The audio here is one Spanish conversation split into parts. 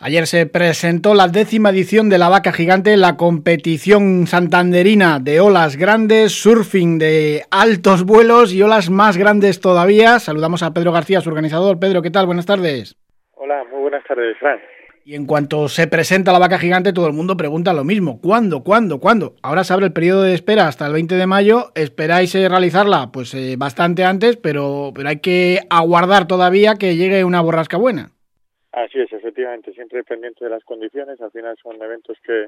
Ayer se presentó la décima edición de la Vaca Gigante, la competición santanderina de olas grandes, surfing de altos vuelos y olas más grandes todavía. Saludamos a Pedro García, su organizador. Pedro, ¿qué tal? Buenas tardes. Hola, muy buenas tardes, Fran. Y en cuanto se presenta la Vaca Gigante, todo el mundo pregunta lo mismo. ¿Cuándo? ¿Cuándo? ¿Cuándo? Ahora se abre el periodo de espera hasta el 20 de mayo. ¿Esperáis eh, realizarla? Pues eh, bastante antes, pero, pero hay que aguardar todavía que llegue una borrasca buena. Así es, efectivamente, siempre pendiente de las condiciones. Al final son eventos que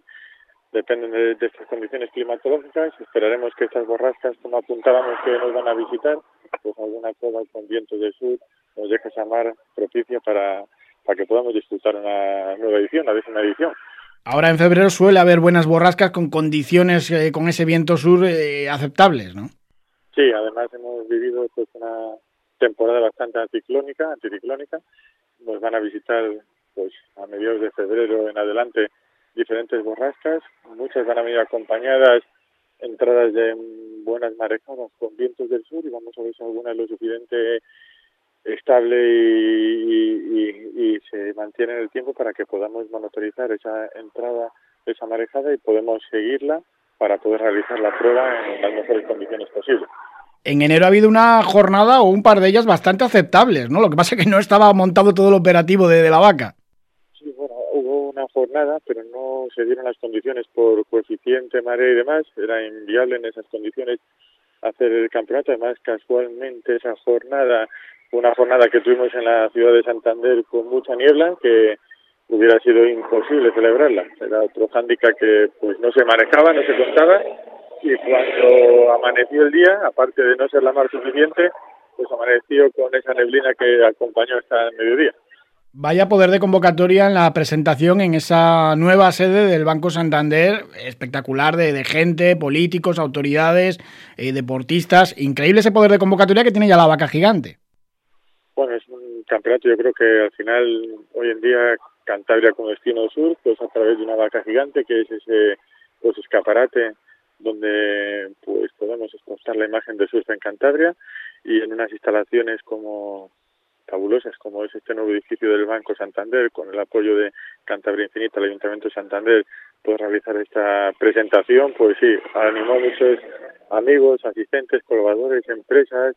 dependen de, estas condiciones climatológicas. Esperaremos que estas borrascas, como apuntábamos que nos van a visitar, pues alguna cueva con vientos del sur nos deje esa mar propicia para, para que podamos disfrutar una nueva edición, la décima edición. Ahora en febrero suele haber buenas borrascas con condiciones eh, con ese viento sur eh, aceptables, ¿no? Sí, además hemos vivido pues una temporada bastante anticiclónica, anticiclónica nos van a visitar pues a mediados de febrero en adelante diferentes borrascas, muchas van a venir acompañadas entradas de buenas marejadas con vientos del sur y vamos a ver si alguna es lo suficiente estable y, se mantiene en el tiempo para que podamos monitorizar esa entrada esa marejada y podemos seguirla para poder realizar la prueba en las mejores condiciones posibles en enero ha habido una jornada o un par de ellas bastante aceptables, ¿no? Lo que pasa es que no estaba montado todo el operativo de, la vaca. Sí, bueno, hubo una jornada, pero no se dieron las condiciones por coeficiente, marea y demás. Era inviable en esas condiciones hacer el campeonato. Además, casualmente esa jornada una jornada que tuvimos en la ciudad de Santander con mucha niebla, que hubiera sido imposible celebrarla. Era otro hándicap que pues no se manejaba, no se contaba y cuando amaneció el día, aparte de no ser la mar suficiente, pues amaneció con esa neblina que acompañó hasta mediodía. Vaya poder de convocatoria en la presentación en esa nueva sede del Banco Santander, espectacular de, gente, políticos, autoridades, eh, deportistas. Increíble ese poder de convocatoria que tiene ya la vaca gigante. Bueno, es un campeonato, yo creo que al final, hoy en día, Cantabria como destino sur, pues a través de una vaca gigante, que es ese pues escaparate donde pues podemos exportar la imagen de surf en Cantabria y en unas instalaciones como fabulosas como es este nuevo edificio del Banco Santander con el apoyo de Cantabria Infinita, el Ayuntamiento de Santander, poder realizar esta presentación, pues sí, animó a muchos amigos, asistentes, colaboradores, empresas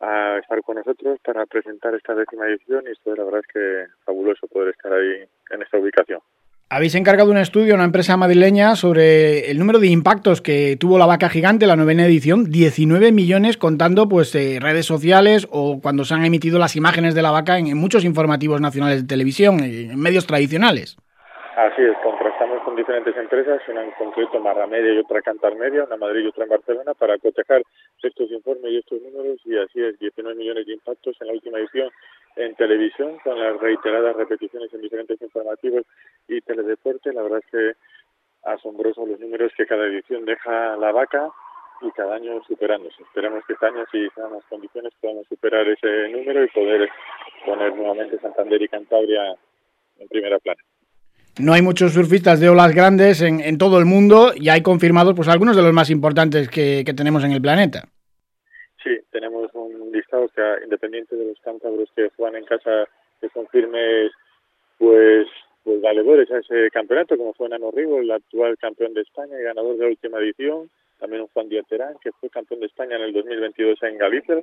a estar con nosotros para presentar esta décima edición y esto la verdad es que fabuloso poder estar ahí en esta ubicación. Habéis encargado un estudio a una empresa madrileña sobre el número de impactos que tuvo la vaca gigante, la novena edición, 19 millones contando pues eh, redes sociales o cuando se han emitido las imágenes de la vaca en, muchos informativos nacionales de televisión, en medios tradicionales. Así es, contrastamos con diferentes empresas, una en concreto Marra Media y otra Cantar Media, una en Madrid y otra en Barcelona, para cotejar estos informes y estos números, y así es, 19 millones de impactos en la última edición televisión, con las reiteradas repeticiones en diferentes informativos y teledeporte. La verdad es que asombrosos los números que cada edición deja la vaca y cada año superándose. Esperamos que este año, si sean las condiciones, podamos superar ese número y poder poner nuevamente Santander y Cantabria en primera plana. No hay muchos surfistas de olas grandes en, en, todo el mundo y hay confirmados pues algunos de los más importantes que, que tenemos en el planeta. Sí, tenemos listado que independiente de los cántabros que juegan en casa que son firmes pues pues valedores a ese campeonato, como fue Nano Rigo, el actual campeón de España y ganador de última edición, también un Juan Díaz Terán, que fue campeón de España en el 2022 en Galicia,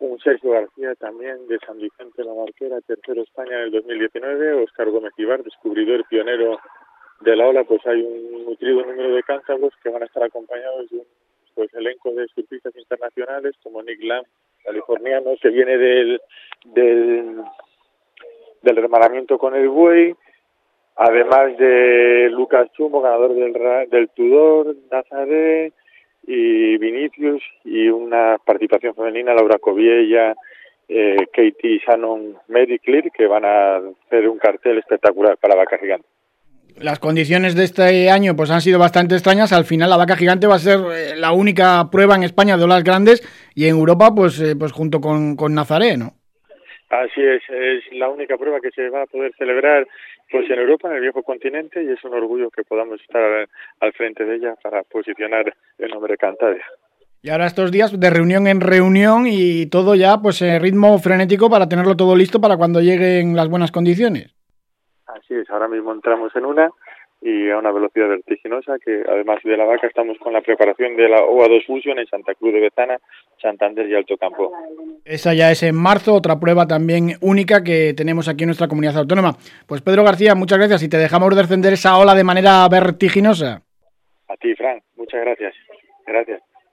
un Sergio García también de San Vicente la Marquera, tercero España en el 2019, Oscar Gómez Ibar, descubridor pionero de la ola, pues hay un nutrido número de cántabros que van a estar acompañados de un pues elenco de surfistas internacionales como Nick Lamb, californiano, que viene del, del, del con el buey, además de Lucas Chumo, ganador del, del Tudor, Nazaré y Vinicius, y una participación femenina, Laura Coviella, eh, Katie Shannon, Mary Clear, que van a hacer un cartel espectacular para Vaca Gigante las condiciones de este año pues han sido bastante extrañas. Al final la vaca gigante va a ser eh, la única prueba en España de olas grandes y en Europa pues eh, pues junto con, con Nazaré, ¿no? Así es, es la única prueba que se va a poder celebrar pues en Europa, en el viejo continente, y es un orgullo que podamos estar al frente de ella para posicionar el nombre de Cantabria. Y ahora estos días de reunión en reunión y todo ya pues en ritmo frenético para tenerlo todo listo para cuando lleguen las buenas condiciones. Así es, ahora mismo entramos en una y a una velocidad vertiginosa que además de la vaca estamos con la preparación de la OA2 Fusion en Santa Cruz de Betana, Santander y Alto Campo. Esa ya es en marzo, otra prueba también única que tenemos aquí en nuestra comunidad autónoma. Pues Pedro García, muchas gracias y te dejamos descender esa ola de manera vertiginosa. A ti, Fran, muchas gracias. Gracias.